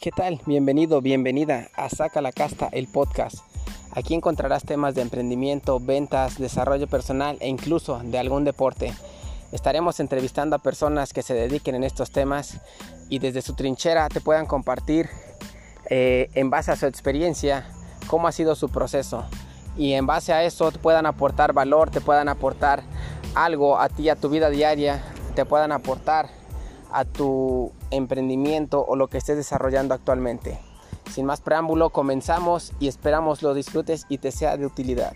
¿Qué tal? Bienvenido, bienvenida a Saca la Casta, el podcast. Aquí encontrarás temas de emprendimiento, ventas, desarrollo personal e incluso de algún deporte. Estaremos entrevistando a personas que se dediquen en estos temas y desde su trinchera te puedan compartir eh, en base a su experiencia cómo ha sido su proceso y en base a eso te puedan aportar valor, te puedan aportar algo a ti, a tu vida diaria, te puedan aportar a tu emprendimiento o lo que estés desarrollando actualmente. Sin más preámbulo, comenzamos y esperamos lo disfrutes y te sea de utilidad.